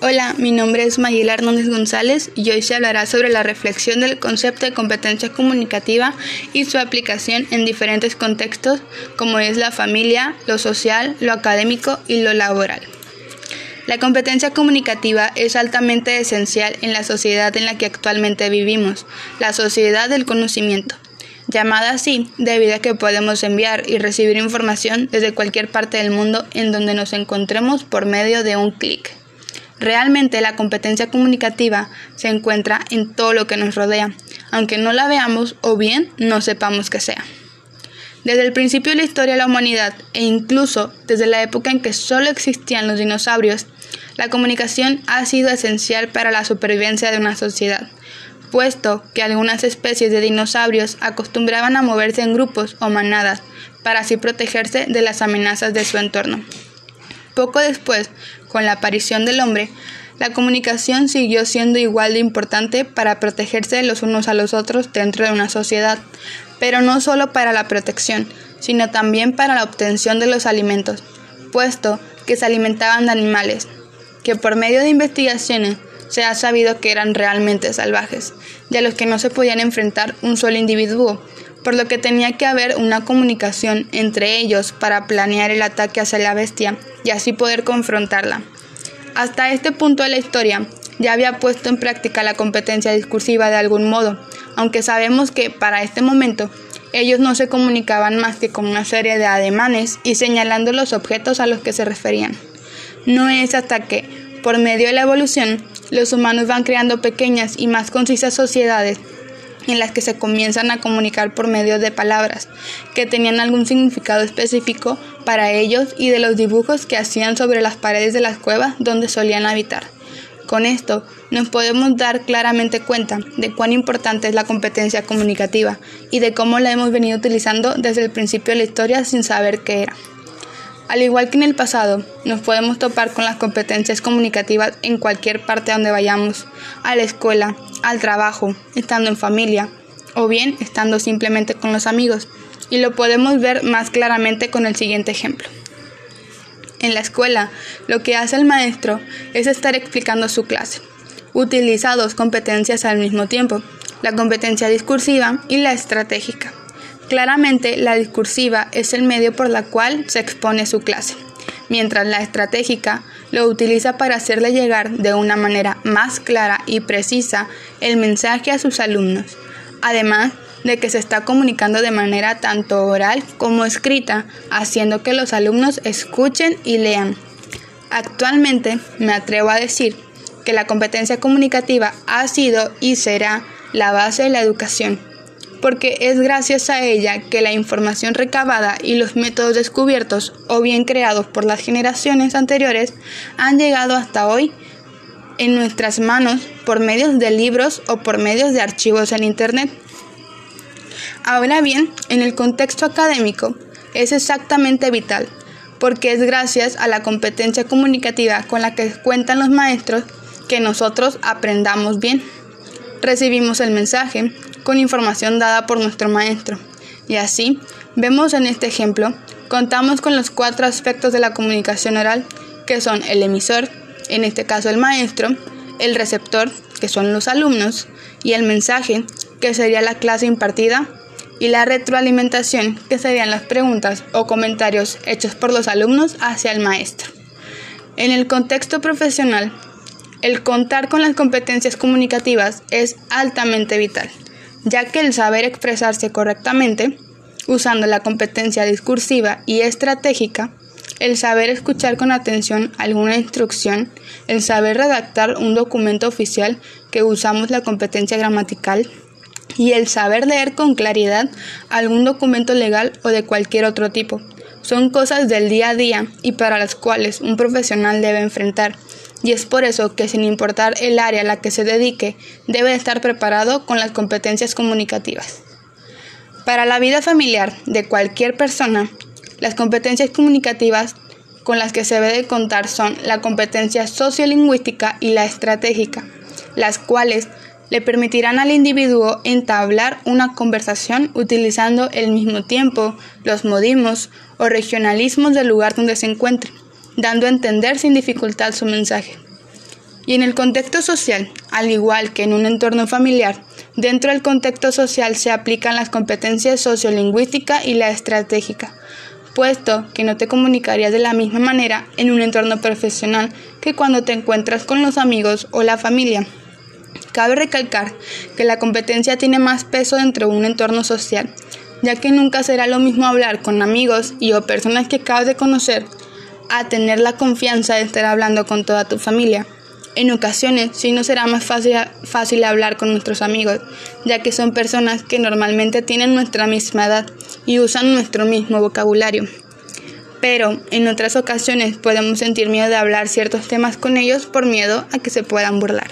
Hola, mi nombre es Mayela Hernández González y hoy se hablará sobre la reflexión del concepto de competencia comunicativa y su aplicación en diferentes contextos como es la familia, lo social, lo académico y lo laboral. La competencia comunicativa es altamente esencial en la sociedad en la que actualmente vivimos, la sociedad del conocimiento, llamada así debido a que podemos enviar y recibir información desde cualquier parte del mundo en donde nos encontremos por medio de un clic. Realmente la competencia comunicativa se encuentra en todo lo que nos rodea, aunque no la veamos o bien no sepamos que sea. Desde el principio de la historia de la humanidad e incluso desde la época en que solo existían los dinosaurios, la comunicación ha sido esencial para la supervivencia de una sociedad, puesto que algunas especies de dinosaurios acostumbraban a moverse en grupos o manadas para así protegerse de las amenazas de su entorno. Poco después, con la aparición del hombre, la comunicación siguió siendo igual de importante para protegerse los unos a los otros dentro de una sociedad, pero no solo para la protección, sino también para la obtención de los alimentos, puesto que se alimentaban de animales, que por medio de investigaciones se ha sabido que eran realmente salvajes, a los que no se podían enfrentar un solo individuo, por lo que tenía que haber una comunicación entre ellos para planear el ataque hacia la bestia y así poder confrontarla. Hasta este punto de la historia ya había puesto en práctica la competencia discursiva de algún modo, aunque sabemos que para este momento ellos no se comunicaban más que con una serie de ademanes y señalando los objetos a los que se referían. No es hasta que, por medio de la evolución, los humanos van creando pequeñas y más concisas sociedades en las que se comienzan a comunicar por medio de palabras que tenían algún significado específico para ellos y de los dibujos que hacían sobre las paredes de las cuevas donde solían habitar. Con esto nos podemos dar claramente cuenta de cuán importante es la competencia comunicativa y de cómo la hemos venido utilizando desde el principio de la historia sin saber qué era. Al igual que en el pasado, nos podemos topar con las competencias comunicativas en cualquier parte donde vayamos, a la escuela, al trabajo, estando en familia, o bien estando simplemente con los amigos, y lo podemos ver más claramente con el siguiente ejemplo. En la escuela, lo que hace el maestro es estar explicando su clase. Utiliza dos competencias al mismo tiempo, la competencia discursiva y la estratégica. Claramente, la discursiva es el medio por la cual se expone su clase, mientras la estratégica lo utiliza para hacerle llegar de una manera más clara y precisa el mensaje a sus alumnos, además de que se está comunicando de manera tanto oral como escrita, haciendo que los alumnos escuchen y lean. Actualmente me atrevo a decir que la competencia comunicativa ha sido y será la base de la educación porque es gracias a ella que la información recabada y los métodos descubiertos o bien creados por las generaciones anteriores han llegado hasta hoy en nuestras manos por medios de libros o por medios de archivos en Internet. Ahora bien, en el contexto académico es exactamente vital, porque es gracias a la competencia comunicativa con la que cuentan los maestros que nosotros aprendamos bien. Recibimos el mensaje, con información dada por nuestro maestro. Y así, vemos en este ejemplo, contamos con los cuatro aspectos de la comunicación oral, que son el emisor, en este caso el maestro, el receptor, que son los alumnos, y el mensaje, que sería la clase impartida, y la retroalimentación, que serían las preguntas o comentarios hechos por los alumnos hacia el maestro. En el contexto profesional, el contar con las competencias comunicativas es altamente vital ya que el saber expresarse correctamente, usando la competencia discursiva y estratégica, el saber escuchar con atención alguna instrucción, el saber redactar un documento oficial que usamos la competencia gramatical y el saber leer con claridad algún documento legal o de cualquier otro tipo. Son cosas del día a día y para las cuales un profesional debe enfrentar y es por eso que sin importar el área a la que se dedique, debe estar preparado con las competencias comunicativas. Para la vida familiar de cualquier persona, las competencias comunicativas con las que se debe contar son la competencia sociolingüística y la estratégica, las cuales le permitirán al individuo entablar una conversación utilizando el mismo tiempo, los modismos o regionalismos del lugar donde se encuentre dando a entender sin dificultad su mensaje. Y en el contexto social, al igual que en un entorno familiar, dentro del contexto social se aplican las competencias sociolingüística y la estratégica, puesto que no te comunicarías de la misma manera en un entorno profesional que cuando te encuentras con los amigos o la familia. Cabe recalcar que la competencia tiene más peso dentro de un entorno social, ya que nunca será lo mismo hablar con amigos y o personas que acabas de conocer a tener la confianza de estar hablando con toda tu familia. En ocasiones sí no será más fácil, fácil hablar con nuestros amigos, ya que son personas que normalmente tienen nuestra misma edad y usan nuestro mismo vocabulario. Pero en otras ocasiones podemos sentir miedo de hablar ciertos temas con ellos por miedo a que se puedan burlar.